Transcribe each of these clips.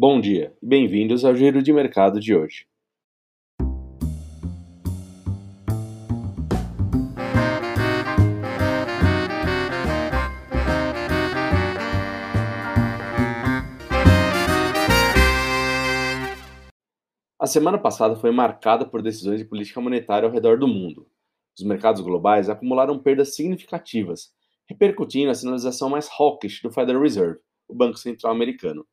Bom dia e bem-vindos ao Giro de Mercado de hoje. A semana passada foi marcada por decisões de política monetária ao redor do mundo. Os mercados globais acumularam perdas significativas, repercutindo na sinalização mais hawkish do Federal Reserve, o Banco Central Americano.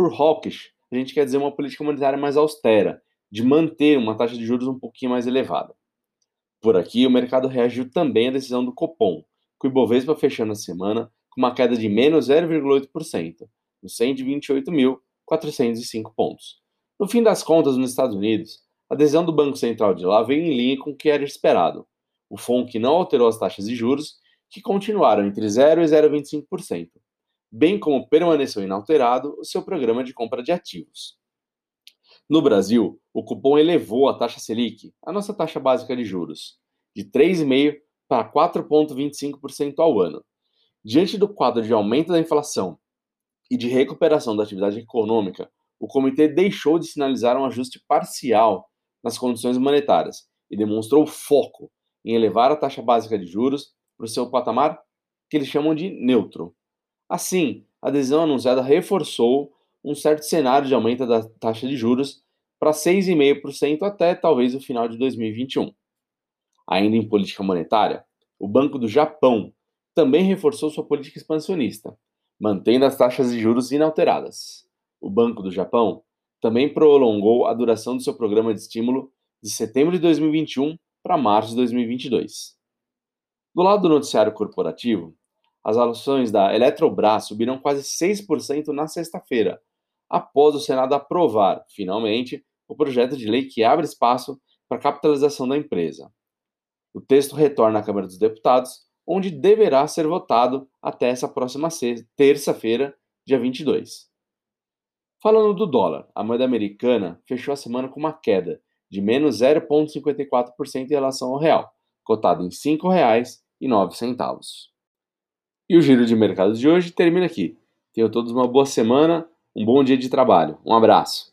Por hawkish, a gente quer dizer uma política monetária mais austera, de manter uma taxa de juros um pouquinho mais elevada. Por aqui, o mercado reagiu também à decisão do Copom, com o Ibovespa fechando a semana com uma queda de menos 0,8%, nos 128.405 pontos. No fim das contas, nos Estados Unidos, a decisão do Banco Central de lá veio em linha com o que era esperado. O FONC não alterou as taxas de juros, que continuaram entre 0 e 0,25%, bem como permaneceu inalterado o seu programa de compra de ativos. No Brasil, o cupom elevou a taxa Selic, a nossa taxa básica de juros, de 3,5% para 4,25% ao ano. Diante do quadro de aumento da inflação e de recuperação da atividade econômica, o comitê deixou de sinalizar um ajuste parcial nas condições monetárias e demonstrou foco em elevar a taxa básica de juros para o seu patamar que eles chamam de neutro. Assim, a decisão anunciada reforçou um certo cenário de aumento da taxa de juros para 6,5% até talvez o final de 2021. Ainda em política monetária, o Banco do Japão também reforçou sua política expansionista, mantendo as taxas de juros inalteradas o Banco do Japão, também prolongou a duração do seu programa de estímulo de setembro de 2021 para março de 2022. Do lado do noticiário corporativo, as ações da Eletrobras subiram quase 6% na sexta-feira, após o Senado aprovar, finalmente, o projeto de lei que abre espaço para a capitalização da empresa. O texto retorna à Câmara dos Deputados, onde deverá ser votado até essa próxima terça-feira, dia 22. Falando do dólar, a moeda americana fechou a semana com uma queda de menos 0,54% em relação ao real, cotado em R$ 5,09. E o giro de mercado de hoje termina aqui. Tenham todos uma boa semana, um bom dia de trabalho. Um abraço.